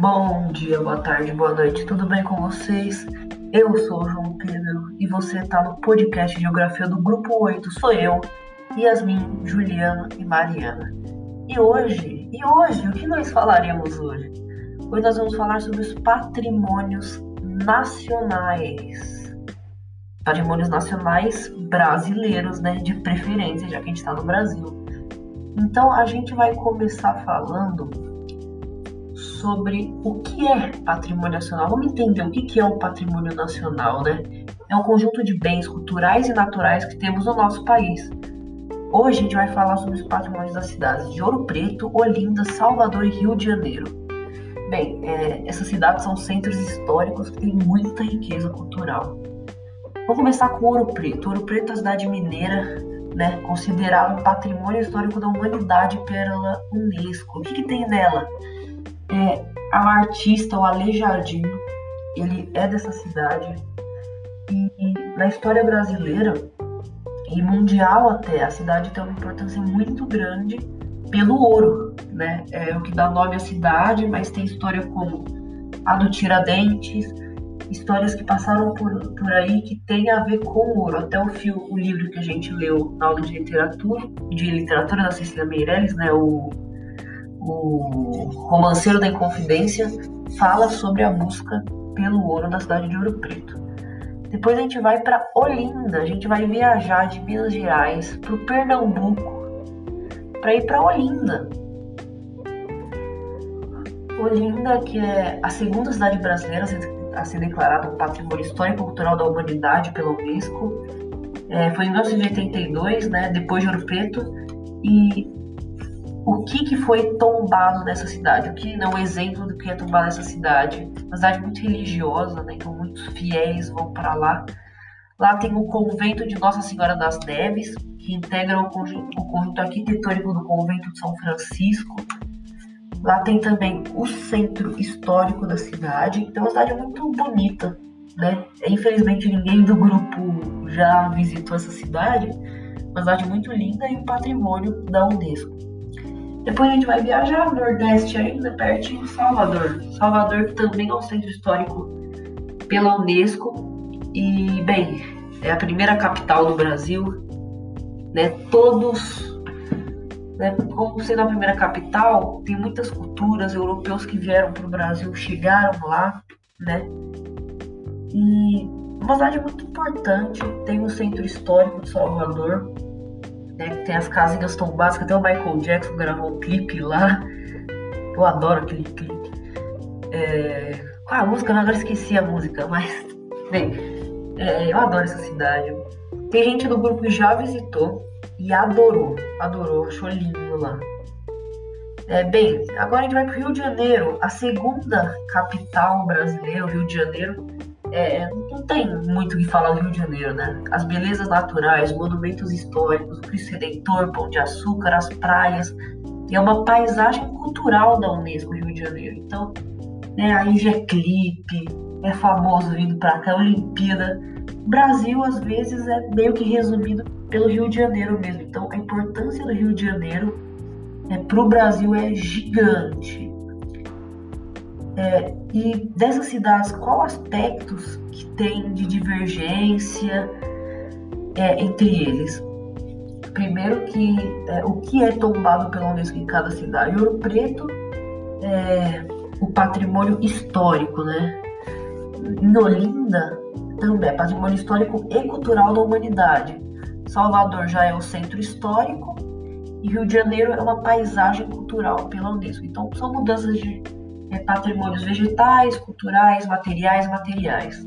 Bom dia, boa tarde, boa noite, tudo bem com vocês? Eu sou o João Pedro e você está no podcast Geografia do Grupo 8. Sou eu, Yasmin, Juliana e Mariana. E hoje, e hoje, o que nós falaremos hoje? Hoje nós vamos falar sobre os patrimônios nacionais. Patrimônios nacionais brasileiros, né? De preferência, já que a gente está no Brasil. Então a gente vai começar falando sobre o que é patrimônio nacional. Vamos entender o que é um patrimônio nacional, né? É um conjunto de bens culturais e naturais que temos no nosso país. Hoje a gente vai falar sobre os patrimônios das cidades de Ouro Preto, Olinda, Salvador e Rio de Janeiro. Bem, é, essas cidades são centros históricos que têm muita riqueza cultural. Vamos começar com Ouro Preto. Ouro Preto é a cidade mineira, né, considerada um patrimônio histórico da humanidade pela Unesco. O que, que tem nela? É, a artista, o Aleijadinho, ele é dessa cidade. E, e, na história brasileira e mundial até, a cidade tem uma importância muito grande pelo ouro, né? É o que dá nome à cidade, mas tem história como a do Tiradentes, histórias que passaram por, por aí que tem a ver com ouro. Até o, fio, o livro que a gente leu na aula de literatura, de literatura da Cecília Meirelles, né? O o romanceiro da Inconfidência fala sobre a busca pelo ouro na cidade de Ouro Preto. Depois a gente vai para Olinda, a gente vai viajar de Minas Gerais para o Pernambuco para ir para Olinda. Olinda, que é a segunda cidade brasileira a ser declarada um patrimônio histórico e cultural da humanidade pela Unesco, é, foi em 1982, né, depois de Ouro Preto, e que, que foi tombado nessa cidade, o que não é exemplo do que é tombado nessa cidade. Uma cidade muito religiosa, né? então muitos fiéis vão para lá. Lá tem o convento de Nossa Senhora das Neves, que integra o conjunto, o conjunto arquitetônico do convento de São Francisco. Lá tem também o centro histórico da cidade, então é uma cidade muito bonita. Né? Infelizmente ninguém do grupo já visitou essa cidade, uma cidade muito linda e um patrimônio da Unesco. Depois a gente vai viajar no Nordeste ainda, pertinho de Salvador. Salvador que também é um centro histórico pela Unesco. E, bem, é a primeira capital do Brasil. Né? Todos, né, como sendo a primeira capital, tem muitas culturas europeus que vieram para o Brasil, chegaram lá, né? E uma cidade muito importante, tem o centro histórico de Salvador, né? Tem as casinhas tombadas, que até o Michael Jackson gravou um clipe lá. Eu adoro aquele clipe. É... Qual a música? Eu agora esqueci a música, mas. Bem, é, eu adoro essa cidade. Tem gente do grupo que já visitou e adorou. Adorou, achou lindo lá. É, bem, agora a gente vai para o Rio de Janeiro, a segunda capital brasileira, o Rio de Janeiro é, não tem muito o que falar do Rio de Janeiro, né? As belezas naturais, monumentos históricos, o Cristo Redentor, Pão de Açúcar, as praias. É uma paisagem cultural da Unesco, Rio de Janeiro. Então, né, aí já é é famoso vindo para cá, Olimpíada. O Brasil, às vezes, é meio que resumido pelo Rio de Janeiro mesmo. Então, a importância do Rio de Janeiro é, para o Brasil é gigante. É, e dessas cidades, qual aspectos que tem de divergência é, entre eles? Primeiro que é, o que é tombado pela Unesco em cada cidade. Ouro Preto é o patrimônio histórico, né? Em Olinda também é patrimônio histórico e cultural da humanidade. Salvador já é o centro histórico e Rio de Janeiro é uma paisagem cultural pela Unesco. Então são mudanças de é, patrimônios vegetais, culturais, materiais, materiais.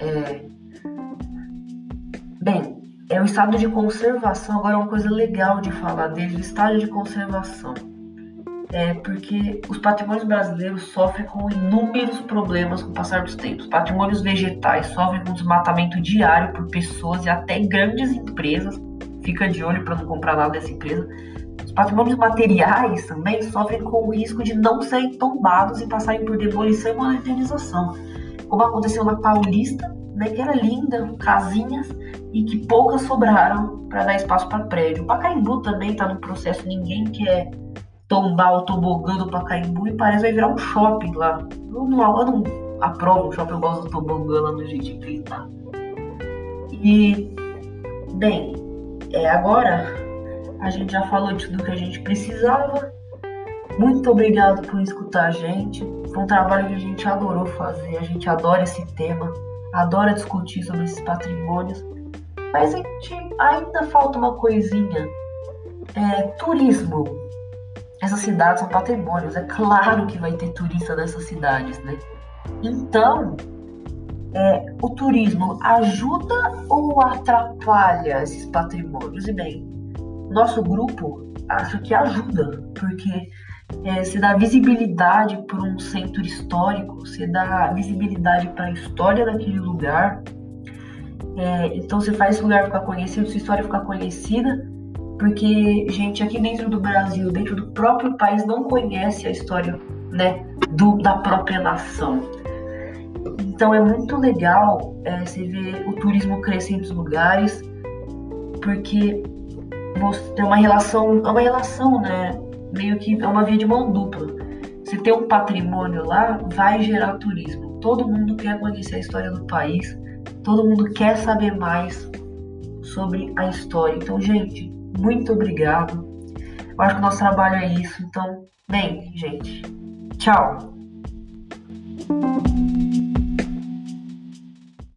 É... Bem, é o estado de conservação. Agora, uma coisa legal de falar dele, o estado de conservação. É porque os patrimônios brasileiros sofrem com inúmeros problemas com o passar dos tempos. Patrimônios vegetais sofrem com desmatamento diário por pessoas e até grandes empresas. Fica de olho para não comprar nada dessa empresa patrimônios materiais também sofrem com o risco de não serem tombados e passarem por demolição e modernização, como aconteceu na Paulista, né, que era linda, casinhas, e que poucas sobraram para dar espaço para prédio. O Pacaembu também está no processo, ninguém quer tombar o tobogã do Pacaembu e parece que vai virar um shopping lá. Eu não, eu não aprovo o shopping, eu gosto do tobogã lá no jeito que ele tá. E, bem, é, agora a gente já falou de tudo que a gente precisava. Muito obrigado por escutar a gente. Foi um trabalho que a gente adorou fazer, a gente adora esse tema, adora discutir sobre esses patrimônios. Mas a gente ainda falta uma coisinha. É, turismo. Essas cidades são patrimônios. É claro que vai ter turista nessas cidades, né? Então, é, o turismo ajuda ou atrapalha esses patrimônios? E bem, nosso grupo acho que ajuda, porque é, você dá visibilidade para um centro histórico, você dá visibilidade para a história daquele lugar. É, então você faz esse lugar ficar conhecido, sua história ficar conhecida, porque gente aqui dentro do Brasil, dentro do próprio país, não conhece a história né, do, da própria nação. Então é muito legal é, você ver o turismo crescer em lugares, porque tem uma relação, é uma relação, né? meio que é uma via de mão dupla. Se tem um patrimônio lá, vai gerar turismo. Todo mundo quer conhecer a história do país, todo mundo quer saber mais sobre a história. Então, gente, muito obrigado. Eu acho que o nosso trabalho é isso. Então, bem, gente, tchau.